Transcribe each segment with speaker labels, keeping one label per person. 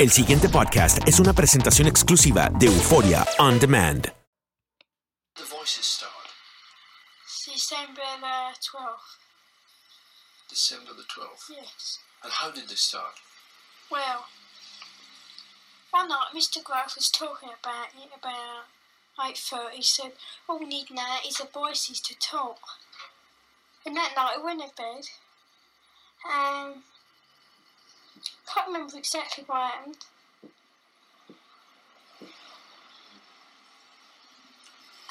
Speaker 1: El siguiente podcast es una presentación exclusiva de Euforia On Demand.
Speaker 2: The voices start.
Speaker 3: December the 12th.
Speaker 2: December the 12th.
Speaker 3: Yes.
Speaker 2: And how did they start?
Speaker 3: Well, one night Mr. Grove was talking about it about 8.30. He said, all we need now is the voices to talk. And that night I went to bed. And can't remember exactly what happened.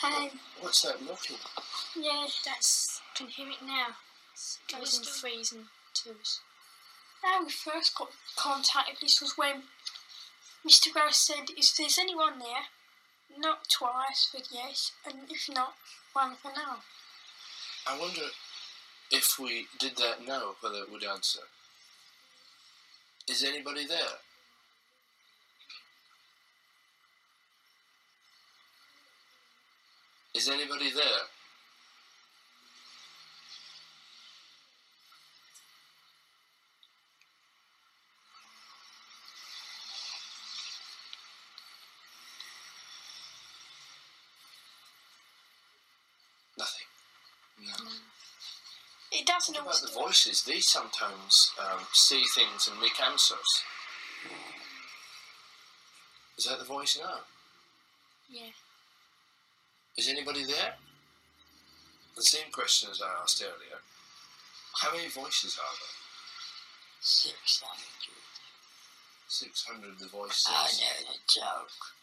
Speaker 3: And
Speaker 2: What's that knocking?
Speaker 3: yeah, that's can hear it now. It goes in threes and twos. How we first got contacted this was when Mr. Gross said, if there's anyone there, knock twice with yes, and if not, one for no.
Speaker 2: I wonder if we did that now, whether it would answer. Is anybody there? Is anybody there? Nothing. No.
Speaker 3: It doesn't
Speaker 2: about the voices? They sometimes um, see things and make answers. Is that the voice now?
Speaker 3: Yeah.
Speaker 2: Is anybody there? The same question as I asked earlier. How many voices are there?
Speaker 4: Six hundred.
Speaker 2: 600 the voices.
Speaker 4: I know the joke.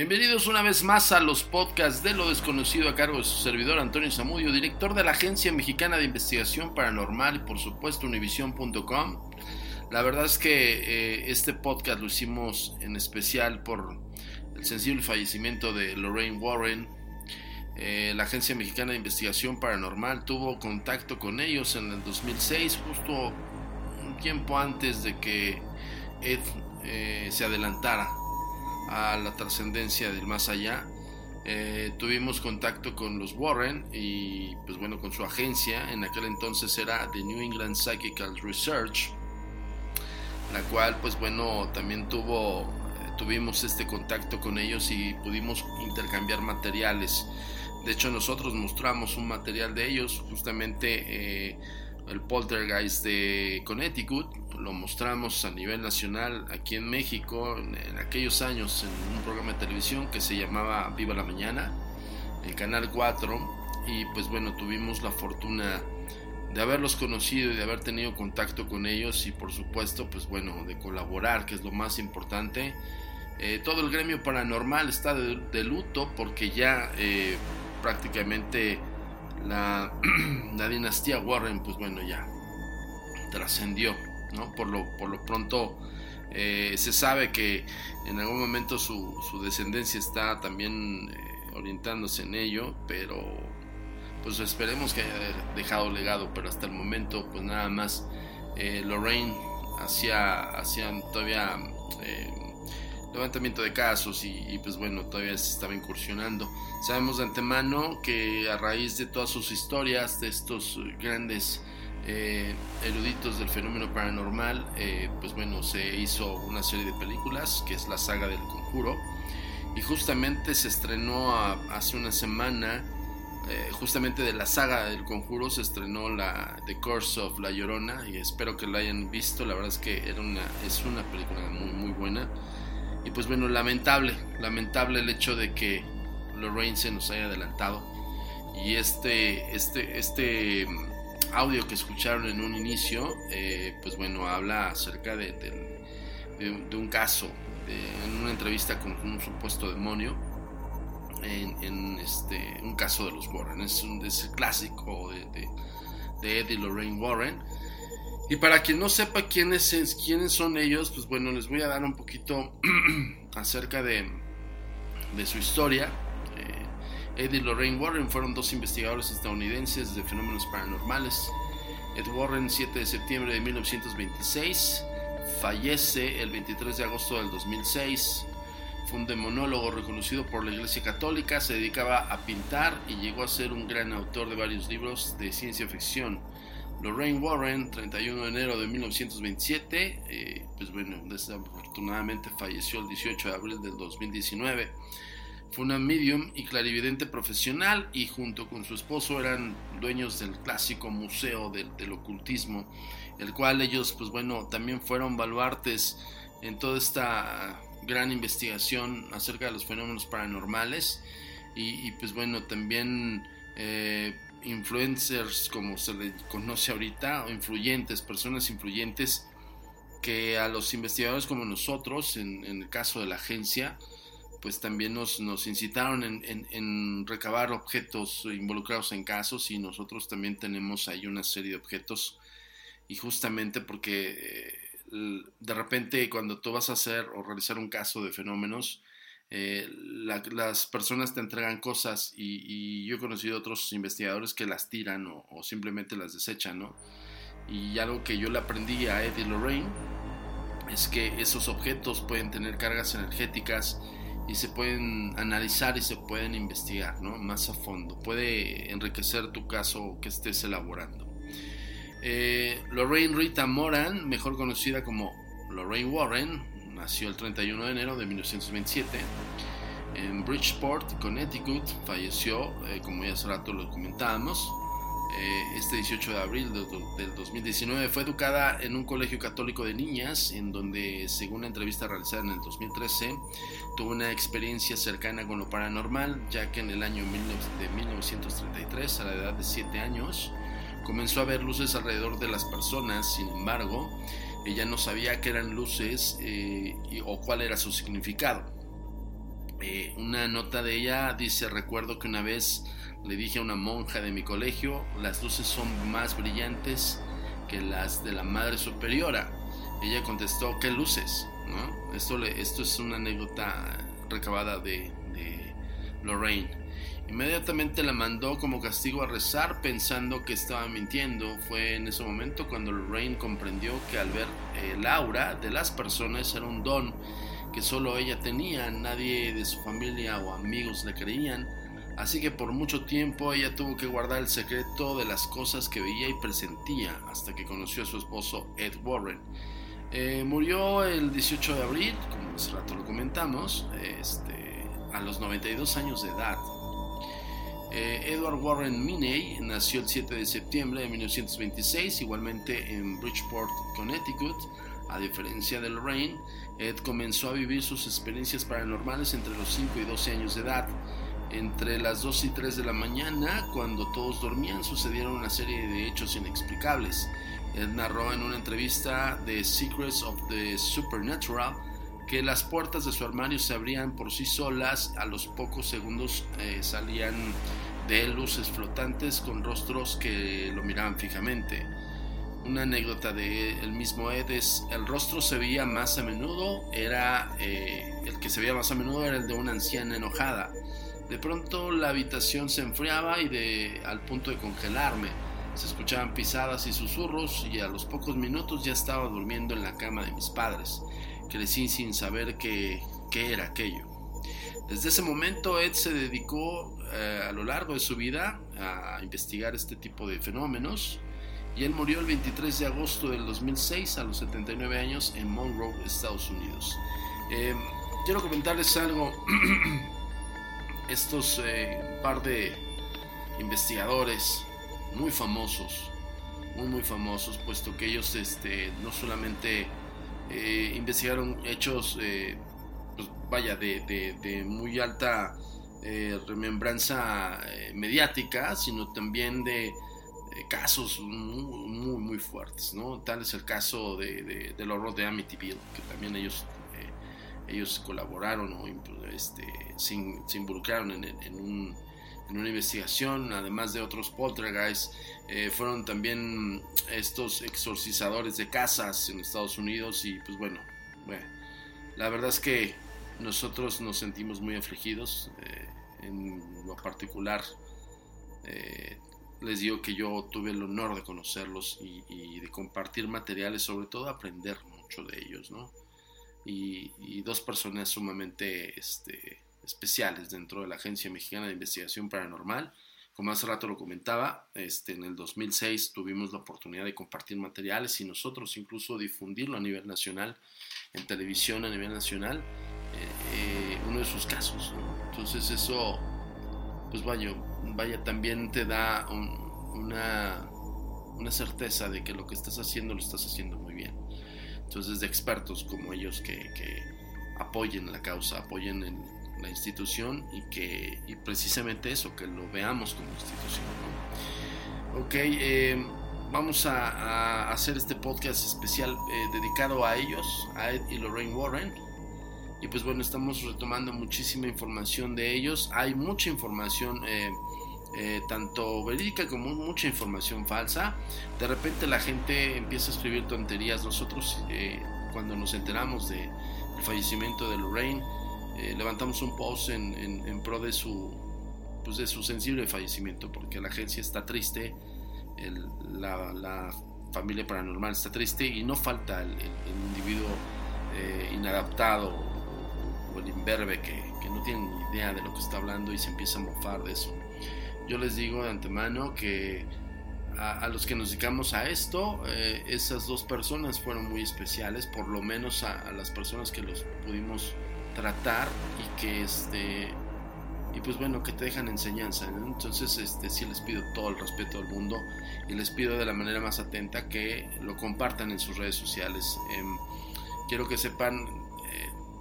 Speaker 5: Bienvenidos una vez más a los podcasts de lo desconocido a cargo de su servidor Antonio Zamudio, director de la Agencia Mexicana de Investigación Paranormal y por supuesto univision.com. La verdad es que eh, este podcast lo hicimos en especial por el sensible fallecimiento de Lorraine Warren. Eh, la Agencia Mexicana de Investigación Paranormal tuvo contacto con ellos en el 2006, justo un tiempo antes de que Ed eh, se adelantara a la trascendencia del más allá. Eh, tuvimos contacto con los Warren y pues bueno con su agencia, en aquel entonces era The New England Psychical Research, la cual pues bueno también tuvo, eh, tuvimos este contacto con ellos y pudimos intercambiar materiales. De hecho nosotros mostramos un material de ellos, justamente eh, el Poltergeist de Connecticut, lo mostramos a nivel nacional aquí en México en, aquellos años en un programa de televisión que se llamaba Viva la Mañana, el Canal 4, y pues bueno, tuvimos la fortuna de haberlos conocido y de haber tenido contacto con ellos y por supuesto pues bueno, de colaborar, que es lo más importante. Eh, todo el gremio paranormal está de, de luto porque ya eh, prácticamente la, la dinastía Warren pues bueno ya trascendió ¿no? Por, lo, por lo pronto eh, se sabe que en algún momento su, su descendencia está también eh, orientándose en ello, pero pues esperemos que haya dejado legado, pero hasta el momento pues nada más eh, Lorraine hacía, hacían todavía levantamiento de casos y, y, pues bueno, todavía se estaba incursionando. Sabemos de antemano que a raíz de todas sus historias, de estos grandes eh, eruditos del fenómeno paranormal, eh, pues bueno, se hizo una serie de películas que es la saga del conjuro y justamente se estrenó hace una semana, eh, justamente de la saga del conjuro se estrenó la The Curse of La Llorona y espero que la hayan visto, la verdad es que es una película muy muy buena y pues bueno, lamentable, lamentable el hecho de que Lorraine se nos haya adelantado y este, este, este audio que escucharon en un inicio, eh, pues bueno, habla acerca de, de, de, de, un caso en una entrevista con un supuesto demonio en, este, un caso de los Warren. Es, un, es clásico de, de, Ed y Lorraine Warren. Y para quien no sepa quiénes, quiénes son ellos, pues bueno, les voy a dar un poquito acerca de, de su historia. Ed y Lorraine Warren fueron dos investigadores estadounidenses de fenómenos paranormales. Ed Warren, 7 de septiembre de 1926, fallece el 23 de agosto del 2006. Fue un demonólogo reconocido por la Iglesia Católica, se dedicaba a pintar y llegó a ser un gran autor de varios libros de ciencia ficción. Lorraine Warren, 31 de enero de 1927, eh, pues bueno, desafortunadamente falleció el 18 de abril del 2019. Fue una medium y clarividente profesional y junto con su esposo eran dueños del clásico museo del, del ocultismo, el cual ellos, pues bueno, también fueron baluartes en toda esta gran investigación acerca de los fenómenos paranormales y, pues bueno, también eh, influencers como se le conoce ahorita, o influyentes, personas influyentes que a los investigadores como nosotros, en, el caso de la agencia, pues también nos, nos incitaron en, en, recabar objetos involucrados en casos y nosotros también tenemos ahí una serie de objetos y justamente porque eh, de repente cuando tú vas a hacer o realizar un caso de fenómenos, eh, las personas te entregan cosas y, yo he conocido otros investigadores que las tiran o, simplemente las desechan, ¿no? Y algo que yo le aprendí a Eddie Lorraine es que esos objetos pueden tener cargas energéticas y se pueden analizar y se pueden investigar, ¿no? Más a fondo. Puede enriquecer tu caso que estés elaborando. Eh, Lorraine Rita Moran, mejor conocida como Lorraine Warren, nació el 31 de enero de 1927 en Bridgeport, Connecticut. Falleció, eh, como ya hace rato lo comentábamos, eh, este 18 de abril del 2019. Fue educada en un colegio católico de niñas, en donde, según una entrevista realizada en el 2013, tuvo una experiencia cercana con lo paranormal, ya que en el año de 1933, a la edad de 7 años, Comenzó a ver luces alrededor de las personas, sin embargo, ella no sabía qué eran luces eh, o cuál era su significado. Eh, una nota de ella dice, recuerdo que una vez le dije a una monja de mi colegio, las luces son más brillantes que las de la Madre Superiora. Ella contestó, ¿qué luces? Esto, esto es una anécdota recabada de, de Lorraine. Inmediatamente la mandó como castigo a rezar pensando que estaba mintiendo. Fue en ese momento cuando Lorraine comprendió que al ver el aura de las personas era un don que solo ella tenía, nadie de su familia o amigos le creían. Así que por mucho tiempo ella tuvo que guardar el secreto de las cosas que veía y presentía hasta que conoció a su esposo Ed Warren. Eh, murió el 18 de abril, como hace rato lo comentamos, este, a los 92 años de edad. Eh, Edward Warren Miney nació el 7 de septiembre de 1926, igualmente en Bridgeport, Connecticut. A diferencia de Lorraine, Ed comenzó a vivir sus experiencias paranormales entre los 5 y 12 años de edad. Entre las 2 y 3 de la mañana, cuando todos dormían, sucedieron una serie de hechos inexplicables. Ed narró en una entrevista de Secrets of the Supernatural que las puertas de su armario se abrían por sí solas, a los pocos segundos eh, salían de luces flotantes con rostros que lo miraban fijamente. Una anécdota de el mismo Ed es, el rostro se veía más a menudo, era eh, el que se veía más a menudo era el de una anciana enojada. De pronto la habitación se enfriaba y de, al punto de congelarme. Se escuchaban pisadas y susurros y a los pocos minutos ya estaba durmiendo en la cama de mis padres crecí sin saber qué, era aquello. Desde ese momento Ed se dedicó eh, a lo largo de su vida a investigar este tipo de fenómenos y él murió el 23 de agosto del 2006 a los 79 años en Monroe, Estados Unidos. Eh, quiero comentarles algo. Estos eh, par de investigadores muy famosos, muy muy famosos, puesto que ellos este, no solamente eh, investigaron hechos, eh, pues vaya, de, muy alta remembranza mediática, sino también de casos muy, muy, fuertes, ¿no? Tal es el caso de, del horror de Amityville, que también ellos ellos colaboraron o este, se, involucraron en, en, una investigación, además de otros poltergeists, eh, fueron también estos exorcizadores de casas en Estados Unidos y pues bueno, bueno la verdad es que nosotros nos sentimos muy afligidos eh, en lo particular. Eh, les digo que yo tuve el honor de conocerlos y, de compartir materiales, sobre todo aprender mucho de ellos, ¿no? Y, dos personas sumamente este, especiales dentro de la Agencia Mexicana de Investigación Paranormal. Como hace rato lo comentaba, este, en el 2006 tuvimos la oportunidad de compartir materiales y nosotros incluso difundirlo a nivel nacional, en televisión a nivel nacional, eh, eh, uno de sus casos. Entonces eso, pues vaya, vaya, también te da una, una certeza de que lo que estás haciendo lo estás haciendo muy bien. Entonces, de expertos como ellos que, apoyen la causa, apoyen la institución y que y precisamente eso, que lo veamos como institución. Ok, eh, vamos a, hacer este podcast especial eh, dedicado a ellos, a Ed y Lorraine Warren. Y pues bueno, estamos retomando muchísima información de ellos. Hay mucha información. Eh, eh, tanto verídica como mucha información falsa. De repente la gente empieza a escribir tonterías. Nosotros eh, cuando nos enteramos del fallecimiento de Lorraine, eh, levantamos un post en, pro de su, pues de su sensible fallecimiento, porque la agencia está triste, la, familia paranormal está triste y no falta el, individuo inadaptado o, el imberbe que, que no tiene ni idea de lo que está hablando y se empieza a mofar de eso. Yo les digo de antemano que a, los que nos dedicamos a esto, eh, esas dos personas fueron muy especiales, por lo menos a, las personas que los pudimos tratar y que este y pues bueno que te dejan enseñanza entonces este sí les pido todo el respeto del mundo y les pido de la manera más atenta que lo compartan en sus redes sociales. Em, quiero que sepan eh,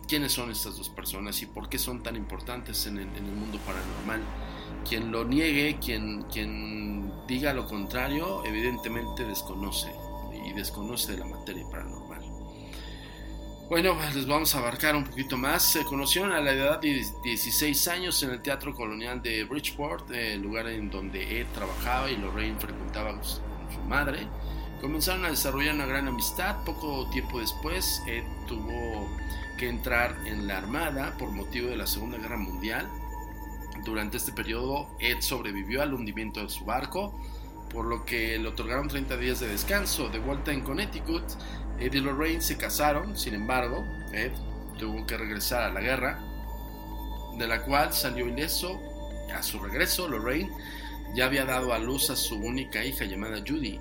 Speaker 5: quiénes son estas dos personas y por qué son tan importantes en el, en el mundo paranormal quien lo niegue, quien, quien diga lo contrario, evidentemente desconoce y desconoce de la materia paranormal. Bueno, pues les vamos a abarcar un poquito más. Se conocieron a la edad de 16 años en el Teatro Colonial de Bridgeport, el lugar en donde Ed trabajaba y Lorraine frecuentaba con su madre. Comenzaron a desarrollar una gran amistad. Poco tiempo después, Ed tuvo que entrar en la Armada por motivo de la Segunda Guerra Mundial durante este periodo, Ed sobrevivió al hundimiento de su barco, por lo que le otorgaron 30 días de descanso. De vuelta en Connecticut, Ed y Lorraine se casaron, sin embargo, Ed tuvo que regresar a la guerra, de la cual salió ileso. A su regreso, Lorraine ya había dado a luz a su única hija llamada Judy.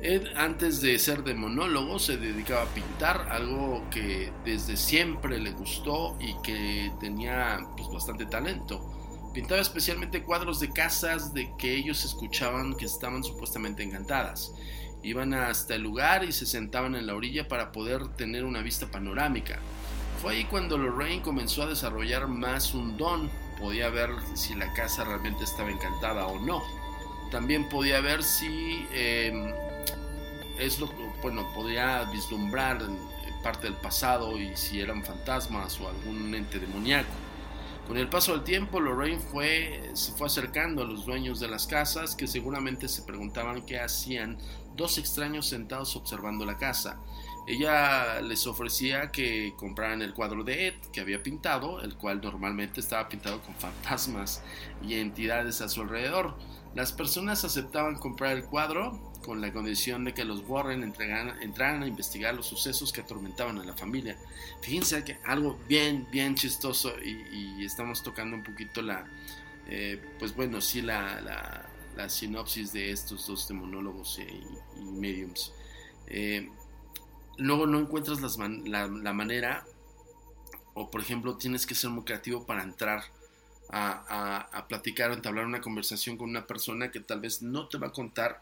Speaker 5: Ed, antes de ser de monólogo, se dedicaba a pintar, algo que desde siempre le gustó y que tenía pues, bastante talento. Pintaba especialmente cuadros de casas de que ellos escuchaban que estaban supuestamente encantadas. Iban hasta el lugar y se sentaban en la orilla para poder tener una vista panorámica. Fue ahí cuando Lorraine comenzó a desarrollar más un don. Podía ver si la casa realmente estaba encantada o no. También podía ver si em, es lo bueno, podía vislumbrar parte del pasado y si eran fantasmas o algún ente demoníaco. Con el paso del tiempo, Lorraine fue, se fue acercando a los dueños de las casas que seguramente se preguntaban qué hacían dos extraños sentados observando la casa. Ella les ofrecía que compraran el cuadro de Ed que había pintado, el cual normalmente estaba pintado con fantasmas y entidades a su alrededor. Las personas aceptaban comprar el cuadro con la condición de que los Warren entraran a investigar los sucesos que atormentaban a la familia. Fíjense que algo bien, bien chistoso y, estamos tocando un poquito la, eh, pues bueno, sí, la, la, sinopsis de estos dos demonólogos y, mediums. Eh, luego no encuentras la, manera, o por ejemplo tienes que ser muy creativo para entrar a, a, platicar o entablar una conversación con una persona que tal vez no te va a contar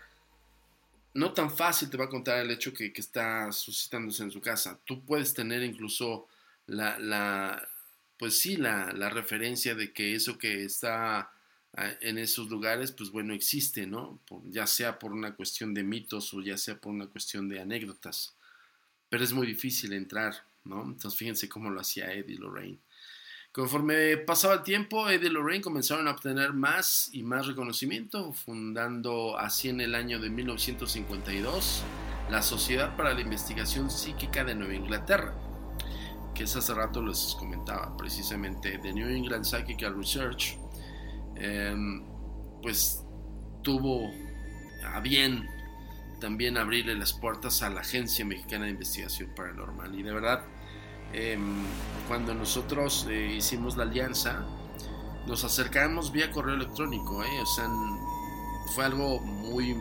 Speaker 5: no tan fácil te va a contar el hecho que, está suscitándose en su casa. Tú puedes tener incluso la, la pues sí, la, la, referencia de que eso que está ah, en esos lugares, pues bueno, existe, ¿no? ya sea por una cuestión de mitos o ya sea por una cuestión de anécdotas. Pero es muy difícil entrar, ¿no? Entonces fíjense cómo lo hacía Eddie Lorraine. Conforme pasaba el tiempo, Eddie Lorraine comenzaron a obtener más y más reconocimiento, fundando así en el año de 1952 la Sociedad para la Investigación Psíquica de Nueva Inglaterra, que es hace rato les comentaba precisamente de New England Psychical Research, em, pues tuvo a bien también abrirle las puertas a la Agencia Mexicana de Investigación Paranormal. Y de verdad, em, cuando nosotros eh, hicimos la alianza, nos acercamos vía correo electrónico, ¿eh? o sea, fue algo muy,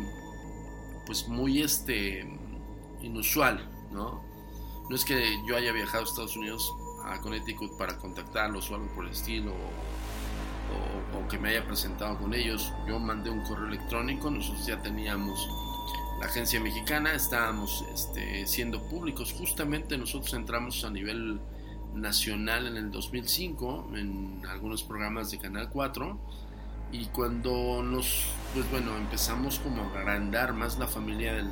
Speaker 5: pues muy este, inusual, ¿no? No es que yo haya viajado a Estados Unidos a Connecticut para contactarlos o algo por el estilo, o, o que me haya presentado con ellos. Yo mandé un correo electrónico, nosotros ya teníamos la agencia mexicana, estábamos este, siendo públicos. Justamente nosotros entramos a nivel nacional en el 2005 en algunos programas de Canal 4 y cuando nos, pues bueno, empezamos como a agrandar más la familia de,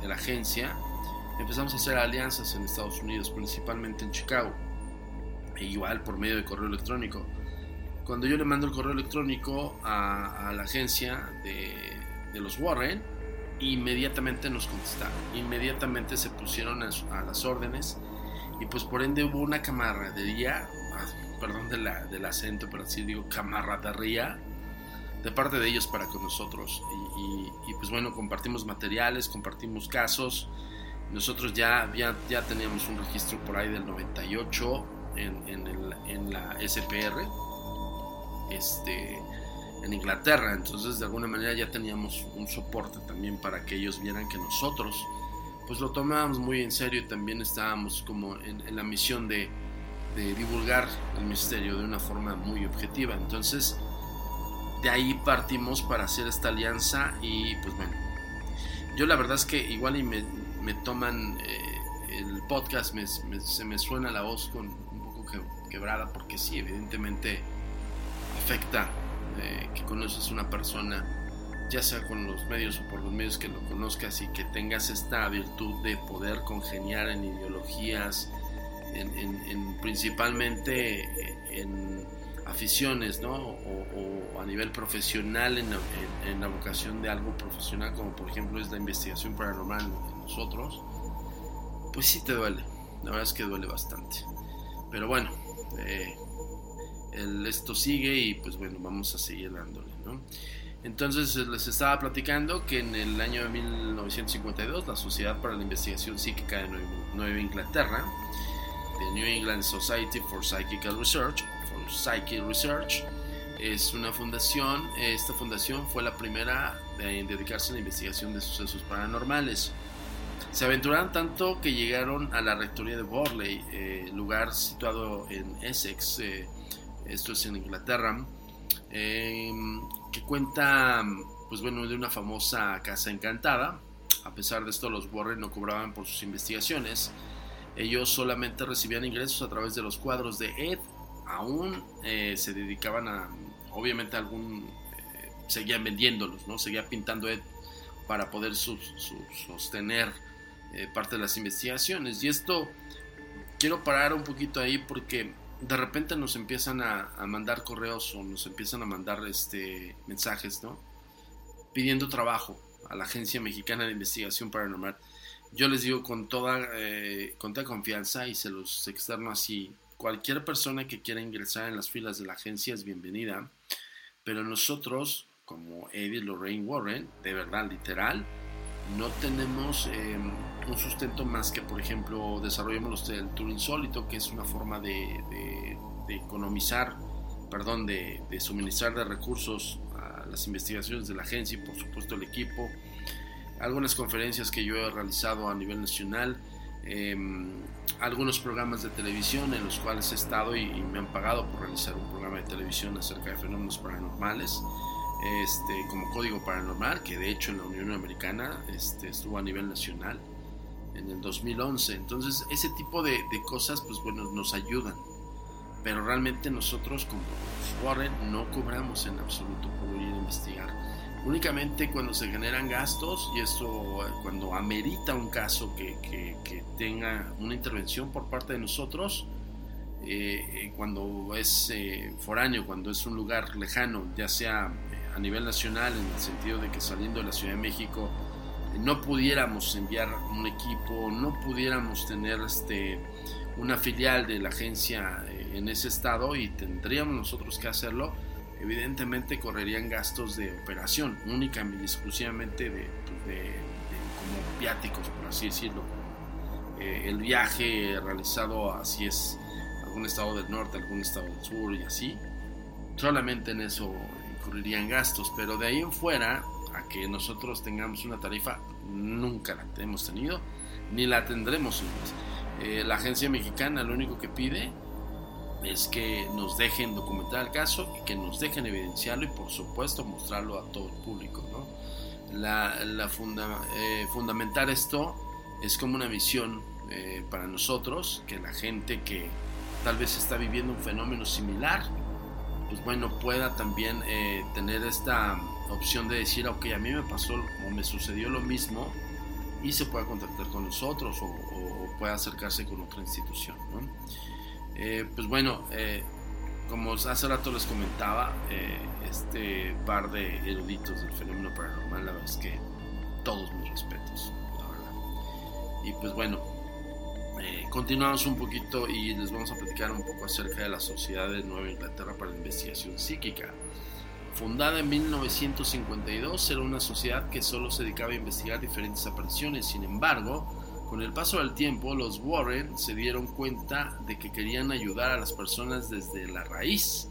Speaker 5: de la agencia, empezamos a hacer alianzas en Estados Unidos, principalmente en Chicago, e igual por medio de correo electrónico. Cuando yo le mando el correo electrónico a, a la agencia de, de los Warren, inmediatamente nos contestaron, inmediatamente se pusieron a, las órdenes y pues por ende hubo una camaradería, ah, perdón de la, del acento, pero así digo camaradería de parte de ellos para con nosotros. Y, pues bueno, compartimos materiales, compartimos casos, nosotros ya, ya, ya teníamos un registro por ahí del 98 en, en, el, en la SPR, este en Inglaterra, entonces de alguna manera ya teníamos un soporte también para que ellos vieran que nosotros pues lo tomábamos muy en serio y también estábamos como en, en la misión de, de, divulgar el misterio de una forma muy objetiva. Entonces de ahí partimos para hacer esta alianza y pues bueno, yo la verdad es que igual y me, me toman eh, el podcast, me, me, se me suena la voz con un poco que, quebrada porque sí, evidentemente afecta que conoces una persona, ya sea con los medios o por los medios que lo conozcas y que tengas esta virtud de poder congeniar en ideologías, en, en, en principalmente en aficiones, ¿no? O, a nivel profesional en, en, la vocación de algo profesional, como por ejemplo es la investigación paranormal en nosotros, pues sí te duele, la verdad es que duele bastante. Pero bueno, eh, el, esto sigue y pues bueno, vamos a seguir dándole, ¿no? Entonces les estaba platicando que en el año de 1952 la Sociedad para la Investigación Psíquica de Nueva Inglaterra, The New England Society for Psychical Research, Psychic Research, es una fundación, esta fundación fue la primera en dedicarse a la investigación de sucesos paranormales. Se aventuraron tanto que llegaron a la rectoría de Borley, eh, lugar situado en Essex, eh, esto es en Inglaterra, eh, que cuenta, pues bueno, de una famosa casa encantada. A pesar de esto, los Warren no cobraban por sus investigaciones. Ellos solamente recibían ingresos a través de los cuadros de Ed. Aún eh, se dedicaban a, obviamente, algún, eh, seguían vendiéndolos, ¿no? Seguía pintando Ed para poder sostener eh, parte de las investigaciones. Y esto, quiero parar un poquito ahí porque de repente nos empiezan a, mandar correos o nos empiezan a mandar este, mensajes, ¿no? Pidiendo trabajo a la Agencia Mexicana de Investigación Paranormal. Yo les digo con toda, eh, con toda confianza y se los externo así, cualquier persona que quiera ingresar en las filas de la agencia es bienvenida, pero nosotros, como Eddie Lorraine Warren, de verdad, literal, no tenemos eh, un sustento más que, por ejemplo, desarrollemos el tour insólito, que es una forma de, economizar, perdón, de, suministrar de recursos a las investigaciones de la agencia y, por supuesto, el equipo. Algunas conferencias que yo he realizado a nivel nacional, eh, algunos programas de televisión en los cuales he estado y, y me han pagado por realizar un programa de televisión acerca de fenómenos paranormales este, como código paranormal, que de hecho en la Unión Americana este, estuvo a nivel nacional en el 2011. Entonces, ese tipo de, de, cosas, pues bueno, nos ayudan. Pero realmente nosotros como Warren no cobramos en absoluto por ir a investigar. únicamente cuando se generan gastos y esto eh, cuando amerita un caso que, tenga una intervención por parte de nosotros, eh, cuando es foráneo, cuando es un lugar lejano, ya sea a nivel nacional, en el sentido de que saliendo de la Ciudad de México no pudiéramos enviar un equipo, no pudiéramos tener este, una filial de la agencia en ese estado y tendríamos nosotros que hacerlo, evidentemente correrían gastos de operación, únicamente y exclusivamente de, como viáticos, por así decirlo. Eh, el viaje realizado así es algún estado del norte, algún estado del sur y así, solamente en eso incurrirían gastos, pero de ahí en fuera a que nosotros tengamos una tarifa, nunca la hemos tenido, ni la tendremos. Eh, la agencia mexicana lo único que pide es que nos dejen documentar el caso y que nos dejen evidenciarlo y por supuesto mostrarlo a todo el público. ¿no? La, la eh, fundamentar esto es como una misión eh, para nosotros, que la gente que tal vez está viviendo un fenómeno similar, pues bueno, pueda también eh, tener esta opción de decir, ok, a mí me pasó o me sucedió lo mismo y se pueda contactar con nosotros o, o pueda acercarse con otra institución. ¿no? Eh, pues bueno, eh, como hace rato les comentaba, eh, este par de eruditos del fenómeno paranormal, la verdad es que todos mis respetos, la verdad. Y pues bueno, continuamos un poquito y les vamos a platicar un poco acerca de la Sociedad de Nueva Inglaterra para la Investigación Psíquica. Fundada en 1952, era una sociedad que solo se dedicaba a investigar diferentes apariciones, sin embargo, con el paso del tiempo, los Warren se dieron cuenta de que querían ayudar a las personas desde la raíz.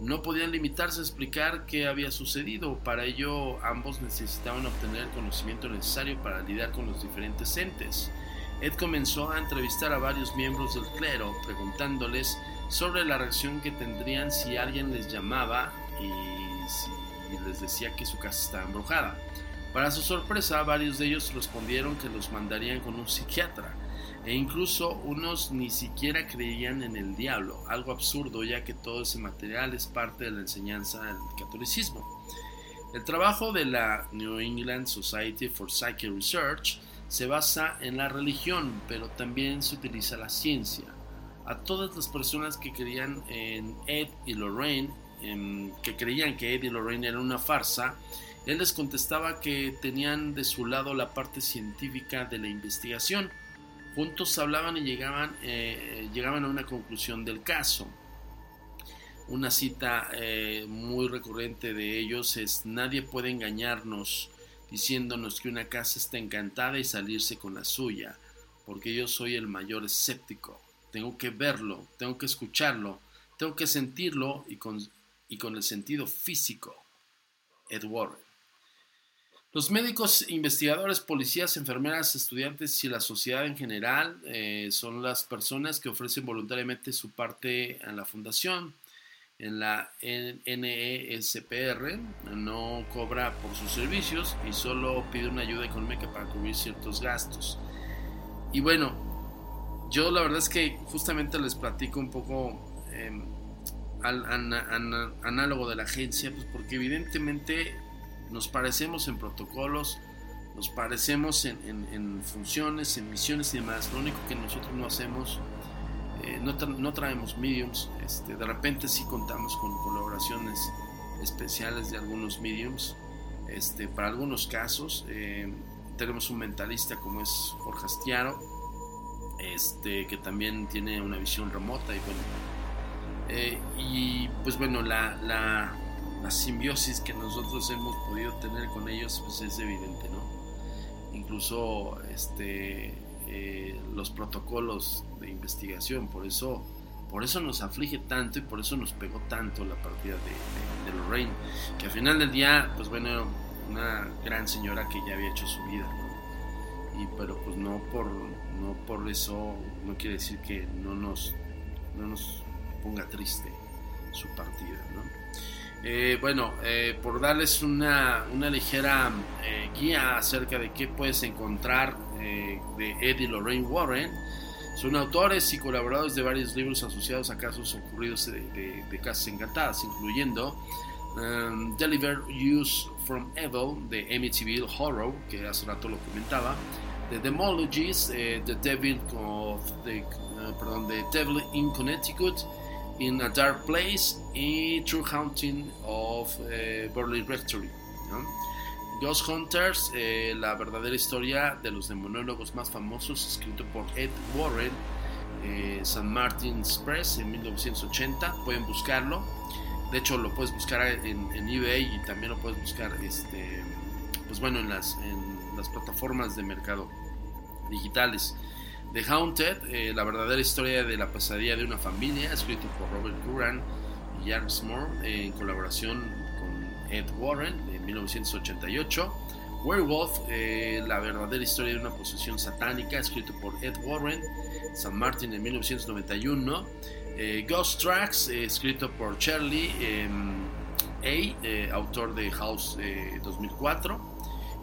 Speaker 5: No podían limitarse a explicar qué había sucedido, para ello ambos necesitaban obtener el conocimiento necesario para lidiar con los diferentes entes. Ed comenzó a entrevistar a varios miembros del clero, preguntándoles sobre la reacción que tendrían si alguien les llamaba y, y les decía que su casa estaba embrujada. Para su sorpresa, varios de ellos respondieron que los mandarían con un psiquiatra, e incluso unos ni siquiera creían en el diablo, algo absurdo ya que todo ese material es parte de la enseñanza del catolicismo. El trabajo de la New England Society for Psychic Research se basa en la religión, pero también se utiliza la ciencia. A todas las personas que creían en Ed y Lorraine, que creían que Ed y Lorraine eran una farsa, él les contestaba que tenían de su lado la parte científica de la investigación. Juntos hablaban y llegaban, eh, llegaban a una conclusión del caso. Una cita eh, muy recurrente de ellos es nadie puede engañarnos diciéndonos que una casa está encantada y salirse con la suya, porque yo soy el mayor escéptico. Tengo que verlo, tengo que escucharlo, tengo que sentirlo y con, y con el sentido físico. Ed Warren. Los médicos, investigadores, policías, enfermeras, estudiantes y la sociedad en general eh, son las personas que ofrecen voluntariamente su parte a la fundación. En la NESPR no cobra por sus servicios y solo pide una ayuda económica para cubrir ciertos gastos. Y bueno, yo la verdad es que justamente les platico un poco em, al, análogo de la agencia, pues porque evidentemente nos parecemos en protocolos, nos parecemos en, funciones, en misiones y demás. Lo único que nosotros no hacemos, eh, no, traemos mediums. Este, de repente sí contamos con colaboraciones especiales de algunos mediums. Este, para algunos casos eh, tenemos un mentalista como es Jorge Astiaro, este, que también tiene una visión remota y bueno. Eh, y pues bueno, la, la la simbiosis que nosotros hemos podido tener con ellos pues es evidente, ¿no? Incluso este, eh, los protocolos de investigación, por eso, por eso nos aflige tanto y por eso nos pegó tanto la partida de, de, Lorraine, que al final del día, pues bueno, una gran señora que ya había hecho su vida, ¿no? Y, pero pues no por, no por eso, no quiere decir que no nos, no nos ponga triste su partida, ¿no? Eh, bueno, eh, por darles una, ligera eh, guía acerca de qué puedes encontrar de Eddie Lorraine Warren, son autores y colaboradores de varios libros asociados a casos ocurridos de, casas encantadas, incluyendo um, Deliver Use from Evil de Amityville Horror, que hace rato lo comentaba, The Demologies, eh, The Devil of the, uh, perdón, The Devil in Connecticut, In a Dark Place y True Haunting of eh, Burley Rectory. Ghost Hunters, eh, la verdadera historia de los demonólogos más famosos, escrito por Ed Warren, eh, San Martin's Press en 1980. Pueden buscarlo. De hecho, lo puedes buscar en, eBay y también lo puedes buscar, este, pues bueno, en las plataformas de mercado digitales. The Haunted, eh, la verdadera historia de la pesadilla de una familia, escrito por Robert Curran y Jarvis Moore eh, en colaboración con Ed Warren de 1988. Werewolf, eh, la verdadera historia de una posesión satánica, escrito por Ed Warren, San Martin en 1991. Eh, Ghost Tracks, escrito por Charlie A, autor de House 2004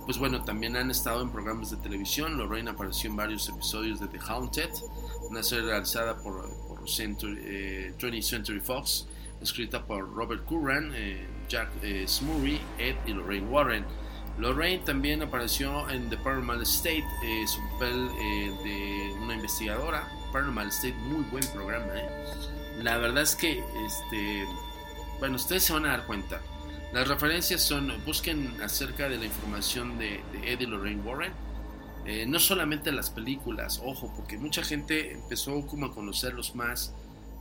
Speaker 5: pues bueno, también han estado en programas de televisión. Lorraine apareció en varios episodios de The Haunted, una serie realizada por, Century, eh, 20th Century Fox, escrita por Robert Curran, eh, Jack eh, Ed y Lorraine Warren. Lorraine también apareció en The Paranormal State, eh, su papel de una investigadora. Paranormal State, muy buen programa. La verdad es que, este, bueno, ustedes se van a dar cuenta las referencias son, busquen acerca de la información de, de Eddie Lorraine Warren, eh, no solamente las películas, ojo, porque mucha gente empezó como a conocerlos más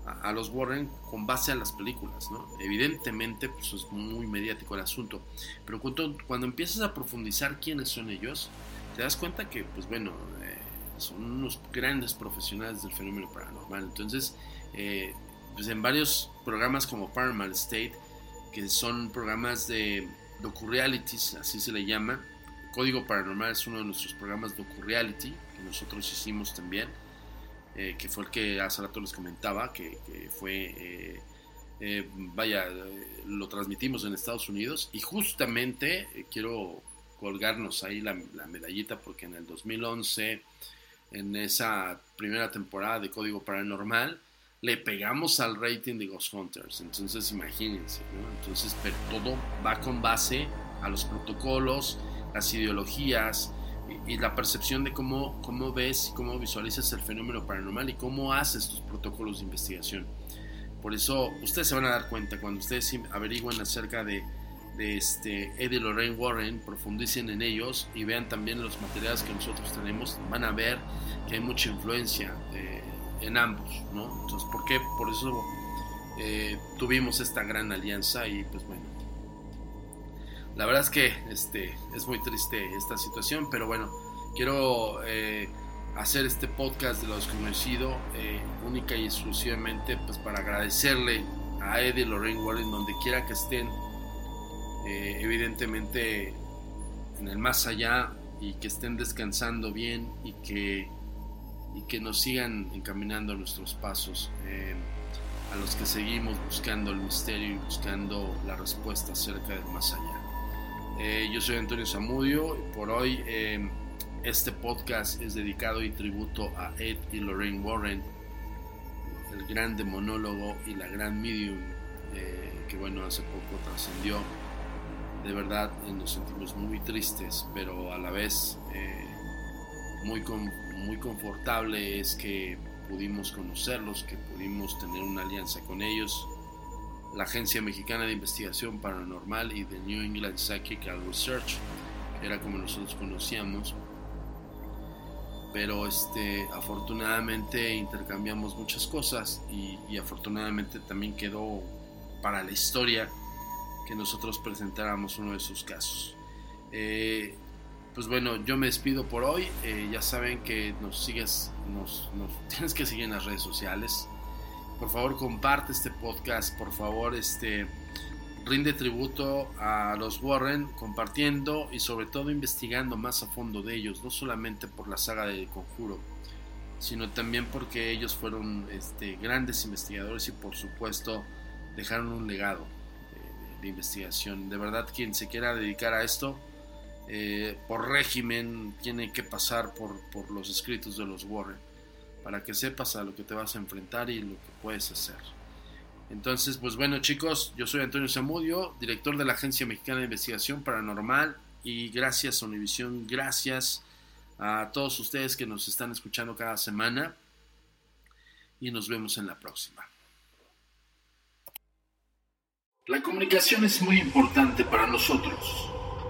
Speaker 5: a, a, los Warren con base a las películas, ¿no? Evidentemente, pues es muy mediático el asunto, pero cuando, cuando empiezas a profundizar quiénes son ellos, te das cuenta que, pues bueno, eh, son unos grandes profesionales del fenómeno paranormal. Entonces, eh, pues en varios programas como Paranormal State, que son programas de docu-realities, así se le llama. Código Paranormal es uno de nuestros programas docu-reality que nosotros hicimos también, eh, que fue el que hace rato les comentaba, que, fue, eh, eh, vaya, lo transmitimos en Estados Unidos y justamente quiero colgarnos ahí la, la medallita porque en el 2011, en esa primera temporada de Código Paranormal, le pegamos al rating de Ghost Hunters. Entonces, imagínense, ¿no? Entonces, pero todo va con base a los protocolos, las ideologías y, la percepción de cómo, cómo ves y cómo visualizas el fenómeno paranormal y cómo haces tus protocolos de investigación. Por eso, ustedes se van a dar cuenta cuando ustedes averigüen acerca de, de este Eddie Lorraine Warren, profundicen en ellos y vean también los materiales que nosotros tenemos, van a ver que hay mucha influencia. Eh, en ambos, ¿no? Entonces, ¿por qué? Por eso eh, tuvimos esta gran alianza y pues bueno, la verdad es que este, es muy triste esta situación, pero bueno, quiero eh, hacer este podcast de lo desconocido eh, única y exclusivamente pues para agradecerle a Eddie y Lorraine Warren donde quiera que estén, evidentemente en el más allá y que estén descansando bien y que y que nos sigan encaminando nuestros pasos eh, a los que seguimos buscando el misterio y buscando la respuesta acerca del más allá. Eh, yo soy Antonio Zamudio y por hoy eh, este podcast es dedicado y tributo a Ed y Lorraine Warren, el gran demonólogo y la gran medium que bueno hace poco trascendió. De verdad nos sentimos muy tristes, pero a la vez muy, con, muy confortable es que pudimos conocerlos, que pudimos tener una alianza con ellos. La Agencia Mexicana de Investigación Paranormal y de New England Psychical Research, que era como nosotros conocíamos. Pero este, afortunadamente intercambiamos muchas cosas y, y afortunadamente también quedó para la historia que nosotros presentáramos uno de sus casos. Eh, pues bueno, yo me despido por hoy. Eh, ya saben que nos sigues, nos, tienes que seguir en las redes sociales. Por favor, comparte este podcast. Por favor, este rinde tributo a los Warren compartiendo y sobre todo investigando más a fondo de ellos, no solamente por la saga del conjuro, sino también porque ellos fueron este, grandes investigadores y por supuesto dejaron un legado de, de investigación. De verdad, quien se quiera dedicar a esto, eh, por régimen tiene que pasar por, por, los escritos de los Warren para que sepas a lo que te vas a enfrentar y lo que puedes hacer. Entonces, pues bueno chicos, yo soy Antonio Zamudio, director de la Agencia Mexicana de Investigación Paranormal y gracias a Univisión, gracias a todos ustedes que nos están escuchando cada semana y nos vemos en la próxima. La comunicación es muy importante para nosotros.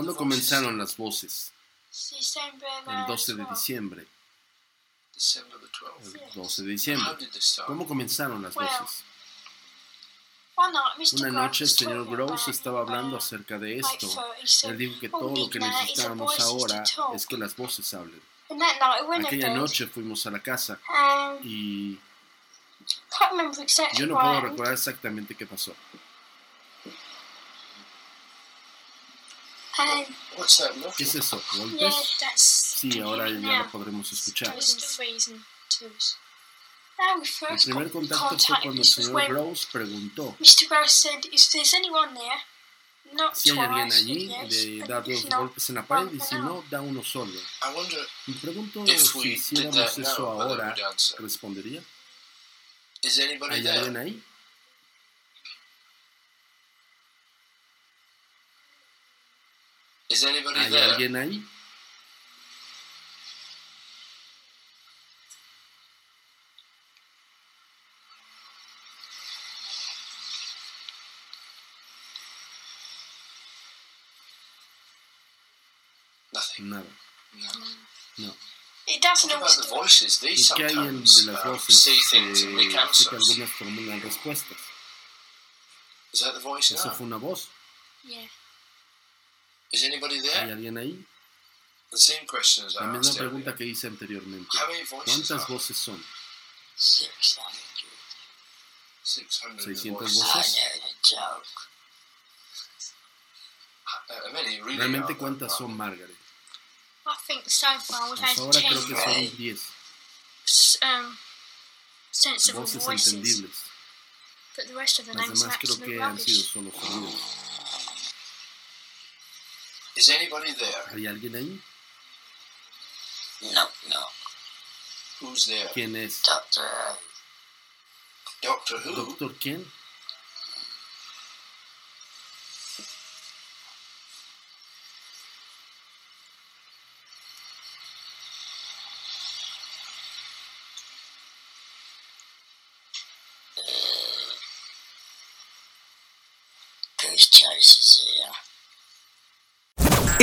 Speaker 5: ¿Cuándo comenzaron las voces? El 12
Speaker 3: de12.
Speaker 5: diciembre.
Speaker 2: December the 12th.
Speaker 5: El 12 de diciembre. ¿Cómo comenzaron las voces? Una noche el señor Gross estaba hablando acerca de esto.
Speaker 3: 30, so
Speaker 5: Él dijo que todo lo que necesitábamos ahora es que las voces hablen. Aquella noche fuimos a la casa
Speaker 3: and
Speaker 5: y yo no puedo recordar exactamente qué pasó.
Speaker 3: And
Speaker 2: What's that
Speaker 5: ¿Qué es eso?
Speaker 3: yeah,
Speaker 5: ¿Golpes?
Speaker 3: that's
Speaker 5: Sí, ahora ya
Speaker 3: now.
Speaker 5: lo podremos escuchar. El
Speaker 3: first
Speaker 5: primer contacto fue
Speaker 3: contact.
Speaker 5: cuando el señor Gross preguntó
Speaker 3: Mr. Gross said, "If there's anyone there, not
Speaker 5: si hay alguien allí,
Speaker 3: yes,
Speaker 5: le
Speaker 3: but
Speaker 5: da
Speaker 3: if
Speaker 5: dos golpes en la pared y si no, da uno solo.
Speaker 2: I wonder
Speaker 5: Me pregunto
Speaker 2: if
Speaker 5: si
Speaker 2: we did
Speaker 5: hiciéramos
Speaker 2: that
Speaker 5: eso ahora. ¿respondería?
Speaker 2: Is anybody
Speaker 5: ¿Hay
Speaker 2: there?
Speaker 5: alguien ahí?
Speaker 2: Is anybody
Speaker 5: ¿Hay
Speaker 2: there?
Speaker 5: alguien ahí?
Speaker 2: Nothing.
Speaker 5: Nada.
Speaker 2: No.
Speaker 5: No.
Speaker 3: It doesn't
Speaker 2: What about
Speaker 3: always
Speaker 2: the voices? These
Speaker 5: ¿Y qué hay en, de
Speaker 2: sometimes
Speaker 5: las
Speaker 2: um,
Speaker 5: voces?
Speaker 2: see
Speaker 5: Eh,
Speaker 2: things and make
Speaker 5: sí que
Speaker 2: answers.
Speaker 5: algunas formulan respuestas.
Speaker 2: Is that the voice
Speaker 5: Eso
Speaker 2: now?
Speaker 5: fue una voz.
Speaker 3: Yeah.
Speaker 2: Is anybody
Speaker 5: ¿Hay
Speaker 2: there?
Speaker 5: alguien ahí?
Speaker 2: The same questions
Speaker 5: La misma
Speaker 2: asked
Speaker 5: pregunta
Speaker 2: earlier.
Speaker 5: que hice anteriormente.
Speaker 2: How many voices
Speaker 5: ¿Cuántas
Speaker 2: are
Speaker 5: voces son?
Speaker 4: 600.
Speaker 2: 600
Speaker 5: 600
Speaker 2: voices.
Speaker 5: voces.
Speaker 2: Uh, many really
Speaker 5: ¿Realmente
Speaker 2: are,
Speaker 5: cuántas son, Margaret?
Speaker 3: I think so far we've
Speaker 5: Hasta ahora creo que
Speaker 3: 10
Speaker 5: son 10
Speaker 3: s- um,
Speaker 5: voces
Speaker 3: voices,
Speaker 5: entendibles.
Speaker 3: but the rest of the
Speaker 5: Las demás creo que han sido solo sonidos.
Speaker 2: Is anybody there?
Speaker 5: ¿Hay alguien ahí?
Speaker 4: No, no.
Speaker 2: Who's there?
Speaker 5: ¿Quién es?
Speaker 4: Doctor, uh,
Speaker 2: Doctor Who?
Speaker 5: ¿Doctor quién?